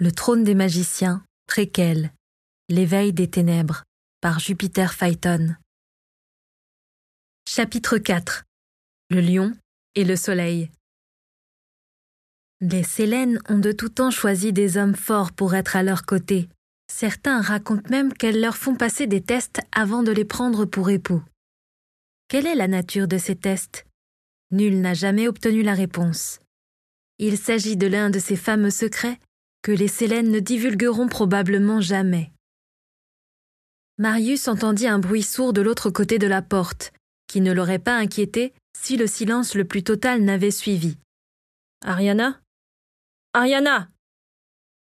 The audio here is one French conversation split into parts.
Le trône des magiciens, préquel. L'éveil des ténèbres, par Jupiter Phaeton. Chapitre 4 Le lion et le soleil. Les Sélènes ont de tout temps choisi des hommes forts pour être à leur côté. Certains racontent même qu'elles leur font passer des tests avant de les prendre pour époux. Quelle est la nature de ces tests? Nul n'a jamais obtenu la réponse. Il s'agit de l'un de ces fameux secrets que les Sélènes ne divulgueront probablement jamais. Marius entendit un bruit sourd de l'autre côté de la porte, qui ne l'aurait pas inquiété si le silence le plus total n'avait suivi. Ariana? Ariana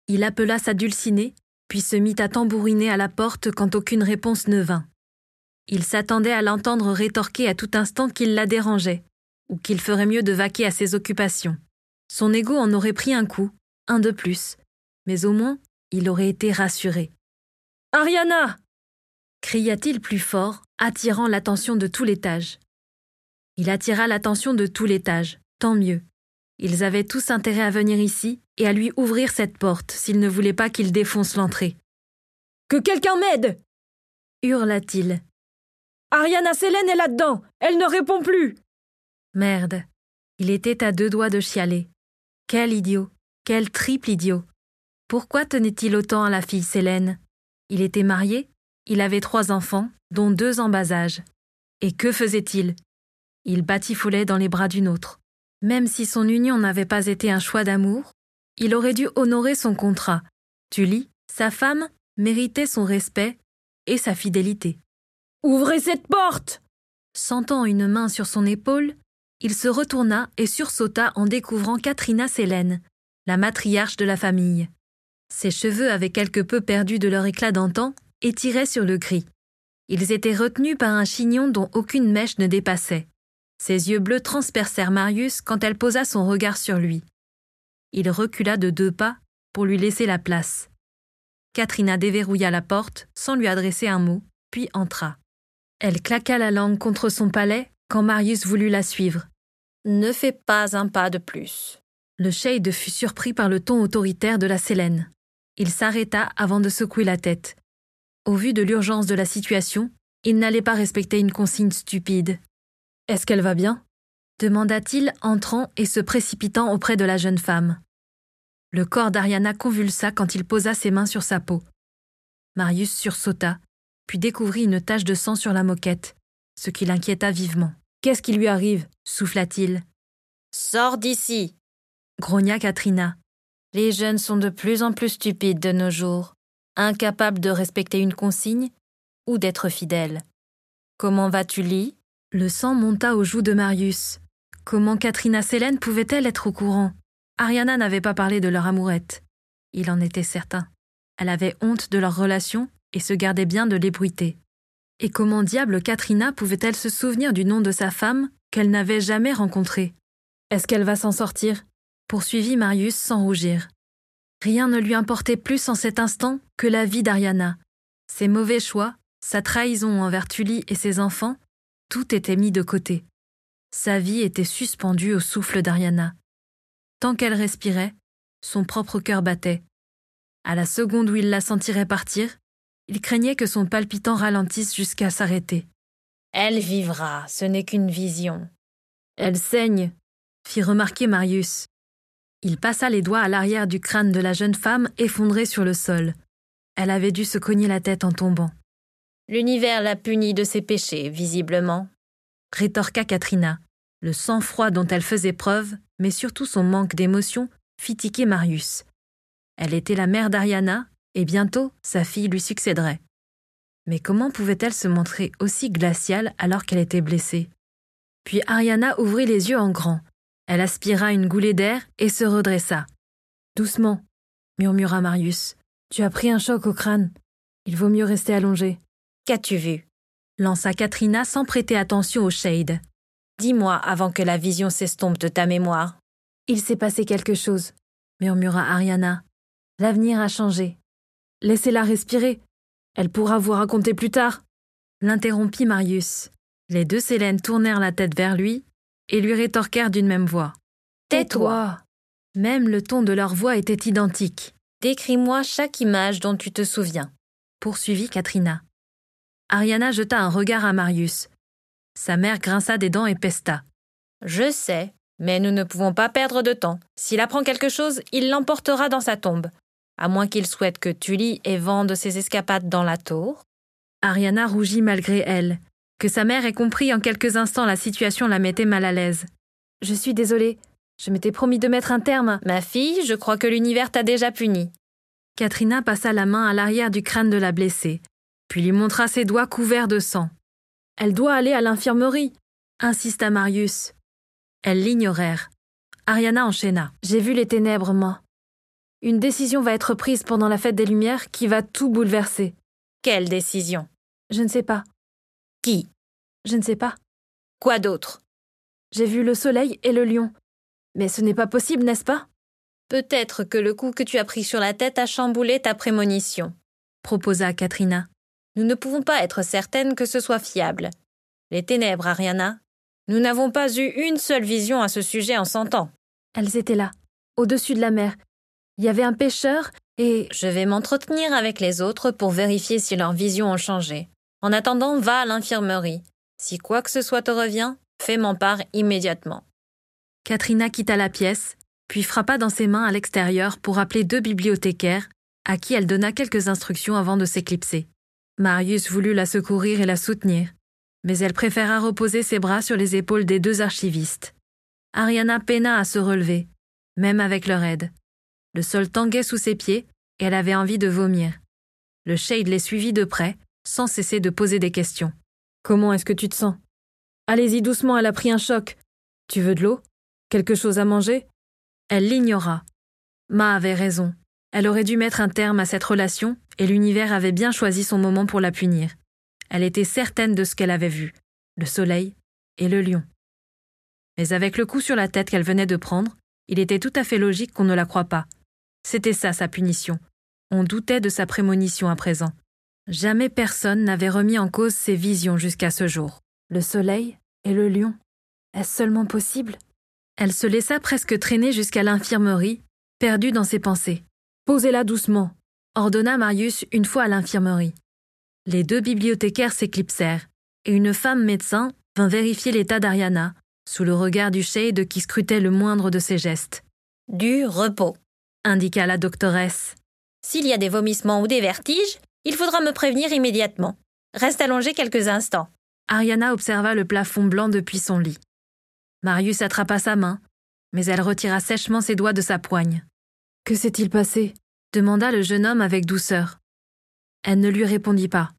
Il appela sa dulcinée, puis se mit à tambouriner à la porte quand aucune réponse ne vint. Il s'attendait à l'entendre rétorquer à tout instant qu'il la dérangeait, ou qu'il ferait mieux de vaquer à ses occupations. Son ego en aurait pris un coup, un de plus, mais au moins il aurait été rassuré. Ariana cria-t-il plus fort, attirant l'attention de tout l'étage. Il attira l'attention de tout l'étage, tant mieux. Ils avaient tous intérêt à venir ici et à lui ouvrir cette porte s'il ne voulait pas qu'il défonce l'entrée. Que quelqu'un m'aide hurla-t-il. Ariana Célène est là-dedans Elle ne répond plus Merde. Il était à deux doigts de chialer. Quel idiot Quel triple idiot Pourquoi tenait-il autant à la fille Célène Il était marié Il avait trois enfants, dont deux en bas âge. Et que faisait-il? Il batifolait dans les bras d'une autre. Même si son union n'avait pas été un choix d'amour, il aurait dû honorer son contrat. Tully, sa femme, méritait son respect et sa fidélité. Ouvrez cette porte Sentant une main sur son épaule, il se retourna et sursauta en découvrant Katrina Sélène, la matriarche de la famille. Ses cheveux avaient quelque peu perdu de leur éclat d'antan et tiraient sur le gris. Ils étaient retenus par un chignon dont aucune mèche ne dépassait. Ses yeux bleus transpercèrent Marius quand elle posa son regard sur lui. Il recula de deux pas pour lui laisser la place. Katrina déverrouilla la porte sans lui adresser un mot, puis entra. Elle claqua la langue contre son palais quand Marius voulut la suivre. Ne fais pas un pas de plus. Le shade fut surpris par le ton autoritaire de la Sélène. Il s'arrêta avant de secouer la tête. Au vu de l'urgence de la situation, il n'allait pas respecter une consigne stupide. Est-ce qu'elle va bien? demanda-t-il, entrant et se précipitant auprès de la jeune femme. Le corps d'Ariana convulsa quand il posa ses mains sur sa peau. Marius sursauta, puis découvrit une tache de sang sur la moquette, ce qui l'inquiéta vivement. Qu'est-ce qui lui arrive? souffla-t-il. Sors d'ici grogna Katrina. Les jeunes sont de plus en plus stupides de nos jours, incapables de respecter une consigne ou d'être fidèles. Comment vas-tu, Lee? Le sang monta aux joues de Marius. Comment Katrina Célène pouvait-elle être au courant? Ariana n'avait pas parlé de leur amourette. Il en était certain. Elle avait honte de leur relation et se gardait bien de l'ébruiter. Et comment diable Katrina pouvait-elle se souvenir du nom de sa femme qu'elle n'avait jamais rencontrée? Est-ce qu'elle va s'en sortir? Poursuivit Marius sans rougir. Rien ne lui importait plus en cet instant que la vie d'Ariana. Ses mauvais choix, sa trahison envers Tully et ses enfants, tout était mis de côté. Sa vie était suspendue au souffle d'Ariana. Tant qu'elle respirait, son propre cœur battait. À la seconde où il la sentirait partir, il craignait que son palpitant ralentisse jusqu'à s'arrêter. Elle vivra, ce n'est qu'une vision. Elle saigne, fit remarquer Marius. Il passa les doigts à l'arrière du crâne de la jeune femme effondrée sur le sol. Elle avait dû se cogner la tête en tombant. L'univers l'a punie de ses péchés, visiblement, rétorqua Katrina. Le sang-froid dont elle faisait preuve, mais surtout son manque d'émotion, fit tiquer Marius. Elle était la mère d'Ariana, et bientôt sa fille lui succéderait. Mais comment pouvait-elle se montrer aussi glaciale alors qu'elle était blessée? Puis Ariana ouvrit les yeux en grand. Elle aspira une goulée d'air et se redressa. Doucement, murmura Marius. Tu as pris un choc au crâne. Il vaut mieux rester allongé. Qu'as-tu vu? Lança Katrina sans prêter attention au shade. Dis-moi avant que la vision s'estompe de ta mémoire. Il s'est passé quelque chose, murmura Ariana. L'avenir a changé. Laissez-la respirer. Elle pourra vous raconter plus tard. L'interrompit Marius. Les deux Célènes tournèrent la tête vers lui et lui rétorquèrent d'une même voix. Tais-toi. Même le ton de leur voix était identique. Décris-moi chaque image dont tu te souviens, poursuivit Katrina. Ariana jeta un regard à Marius. Sa mère grinça des dents et pesta. Je sais, mais nous ne pouvons pas perdre de temps. S'il apprend quelque chose, il l'emportera dans sa tombe. À moins qu'il souhaite que Tully et vende ses escapades dans la tour. Ariana rougit malgré elle. Que sa mère ait compris en quelques instants la situation la mettait mal à l'aise. Je suis désolée. Je m'étais promis de mettre un terme. Ma fille, je crois que l'univers t'a déjà puni. Katrina passa la main à l'arrière du crâne de la blessée, puis lui montra ses doigts couverts de sang. Elle doit aller à l'infirmerie, insista Marius. Elles l'ignorèrent. Ariana enchaîna. J'ai vu les ténèbres, moi. Une décision va être prise pendant la fête des Lumières qui va tout bouleverser. Quelle décision? Je ne sais pas. Qui? Je ne sais pas. Quoi d'autre? J'ai vu le soleil et le lion. Mais ce n'est pas possible, n'est-ce pas? Peut-être que le coup que tu as pris sur la tête a chamboulé ta prémonition, proposa Katrina. Nous ne pouvons pas être certaines que ce soit fiable. Les ténèbres, Ariana, nous n'avons pas eu une seule vision à ce sujet en cent ans. Elles étaient là, au-dessus de la mer, il y avait un pêcheur et... Je vais m'entretenir avec les autres pour vérifier si leurs visions ont changé. En attendant, va à l'infirmerie. Si quoi que ce soit te revient, fais m'en part immédiatement. Katrina quitta la pièce, puis frappa dans ses mains à l'extérieur pour appeler deux bibliothécaires, à qui elle donna quelques instructions avant de s'éclipser. Marius voulut la secourir et la soutenir, mais elle préféra reposer ses bras sur les épaules des deux archivistes. Ariana peina à se relever, même avec leur aide. Le sol tanguait sous ses pieds et elle avait envie de vomir. Le shade les suivit de près, sans cesser de poser des questions. Comment est-ce que tu te sens? Allez-y doucement, elle a pris un choc. Tu veux de l'eau? Quelque chose à manger? Elle l'ignora. Ma avait raison. Elle aurait dû mettre un terme à cette relation et l'univers avait bien choisi son moment pour la punir. Elle était certaine de ce qu'elle avait vu le soleil et le lion. Mais avec le coup sur la tête qu'elle venait de prendre, il était tout à fait logique qu'on ne la croie pas. C'était ça sa punition. On doutait de sa prémonition à présent. Jamais personne n'avait remis en cause ses visions jusqu'à ce jour. Le soleil et le lion. Est-ce seulement possible? Elle se laissa presque traîner jusqu'à l'infirmerie, perdue dans ses pensées. Posez-la doucement, ordonna Marius une fois à l'infirmerie. Les deux bibliothécaires s'éclipsèrent, et une femme médecin vint vérifier l'état d'Ariana, sous le regard du shade qui scrutait le moindre de ses gestes. Du repos, indiqua la doctoresse. S'il y a des vomissements ou des vertiges, il faudra me prévenir immédiatement. Reste allongé quelques instants. Ariana observa le plafond blanc depuis son lit. Marius attrapa sa main, mais elle retira sèchement ses doigts de sa poigne. Que s'est-il passé? demanda le jeune homme avec douceur. Elle ne lui répondit pas.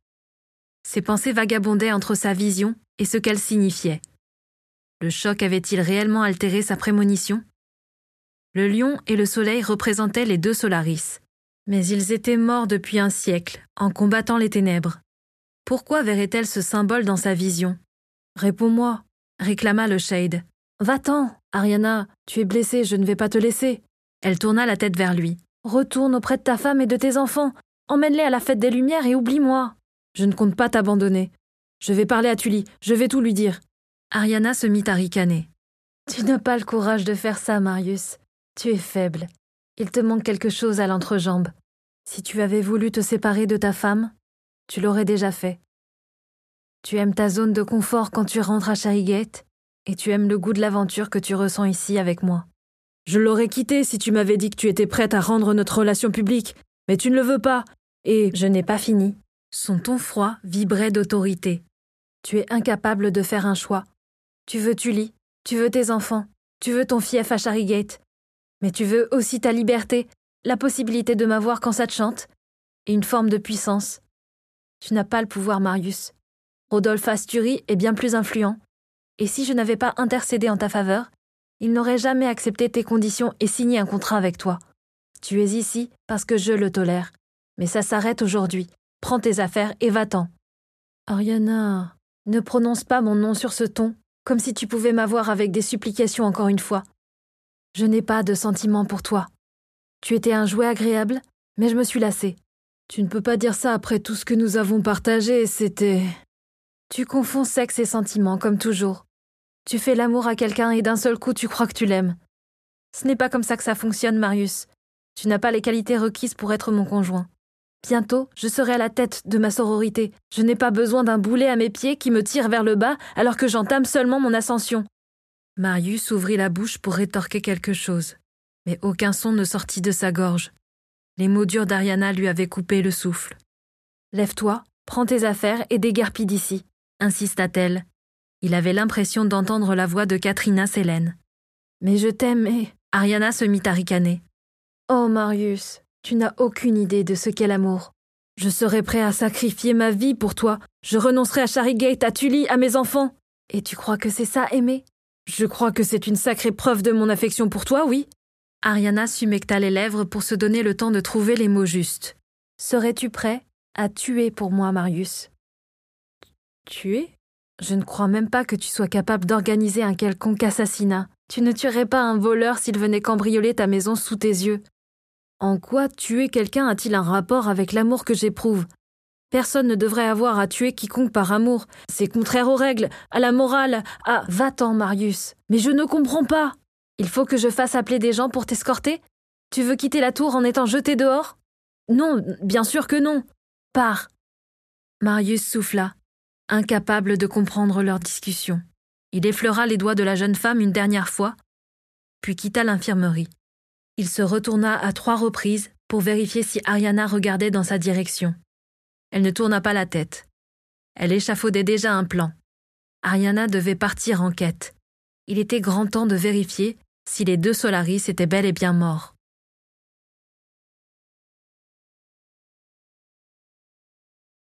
Ses pensées vagabondaient entre sa vision et ce qu'elle signifiait. Le choc avait-il réellement altéré sa prémonition? Le lion et le soleil représentaient les deux Solaris. Mais ils étaient morts depuis un siècle, en combattant les ténèbres. Pourquoi verrait-elle ce symbole dans sa vision? Réponds-moi, réclama le Shade. Va-t'en, Ariana, tu es blessée, je ne vais pas te laisser. Elle tourna la tête vers lui. Retourne auprès de ta femme et de tes enfants. Emmène-les à la fête des Lumières et oublie-moi. Je ne compte pas t'abandonner. Je vais parler à Tully, je vais tout lui dire. Ariana se mit à ricaner. Tu n'as pas le courage de faire ça, Marius. Tu es faible. Il te manque quelque chose à l'entrejambe. Si tu avais voulu te séparer de ta femme, tu l'aurais déjà fait. Tu aimes ta zone de confort quand tu rentres à Charigate, et tu aimes le goût de l'aventure que tu ressens ici avec moi. Je l'aurais quitté si tu m'avais dit que tu étais prête à rendre notre relation publique, mais tu ne le veux pas, et je n'ai pas fini. Son ton froid vibrait d'autorité. Tu es incapable de faire un choix, tu veux Tully, tu veux tes enfants, tu veux ton fief à Charigate, mais tu veux aussi ta liberté, la possibilité de m'avoir quand ça te chante, et une forme de puissance. Tu n'as pas le pouvoir, Marius. Rodolphe Astury est bien plus influent, et si je n'avais pas intercédé en ta faveur, il n'aurait jamais accepté tes conditions et signé un contrat avec toi. Tu es ici parce que je le tolère, mais ça s'arrête aujourd'hui. Prends tes affaires et va-t'en. Ariana, ne prononce pas mon nom sur ce ton, comme si tu pouvais m'avoir avec des supplications encore une fois. Je n'ai pas de sentiments pour toi. Tu étais un jouet agréable, mais je me suis lassée. Tu ne peux pas dire ça après tout ce que nous avons partagé, c'était. Tu confonds sexe et sentiments, comme toujours. Tu fais l'amour à quelqu'un et d'un seul coup tu crois que tu l'aimes. Ce n'est pas comme ça que ça fonctionne, Marius. Tu n'as pas les qualités requises pour être mon conjoint. Bientôt, je serai à la tête de ma sororité. Je n'ai pas besoin d'un boulet à mes pieds qui me tire vers le bas alors que j'entame seulement mon ascension. Marius ouvrit la bouche pour rétorquer quelque chose, mais aucun son ne sortit de sa gorge. Les mots durs d'Ariana lui avaient coupé le souffle. Lève-toi, prends tes affaires et déguerpis d'ici, insista-t-elle. Il avait l'impression d'entendre la voix de Katrina Sélène. Mais je t'aime et. Ariana se mit à ricaner. Oh, Marius, tu n'as aucune idée de ce qu'est l'amour. Je serais prêt à sacrifier ma vie pour toi. Je renoncerai à Charigate, à Tully, à mes enfants. Et tu crois que c'est ça, aimer? Je crois que c'est une sacrée preuve de mon affection pour toi, oui. Ariana sumecta les lèvres pour se donner le temps de trouver les mots justes. Serais-tu prêt à tuer pour moi, Marius? Tuer? Je ne crois même pas que tu sois capable d'organiser un quelconque assassinat. Tu ne tuerais pas un voleur s'il venait cambrioler ta maison sous tes yeux. En quoi tuer quelqu'un a-t-il un rapport avec l'amour que j'éprouve? Personne ne devrait avoir à tuer quiconque par amour. C'est contraire aux règles, à la morale, à Va-t'en, Marius. Mais je ne comprends pas. Il faut que je fasse appeler des gens pour t'escorter Tu veux quitter la tour en étant jeté dehors? Non, bien sûr que non. Pars. Marius souffla, incapable de comprendre leur discussion. Il effleura les doigts de la jeune femme une dernière fois, puis quitta l'infirmerie. Il se retourna à trois reprises pour vérifier si Ariana regardait dans sa direction. Elle ne tourna pas la tête. Elle échafaudait déjà un plan. Ariana devait partir en quête. Il était grand temps de vérifier si les deux Solaris étaient bel et bien morts.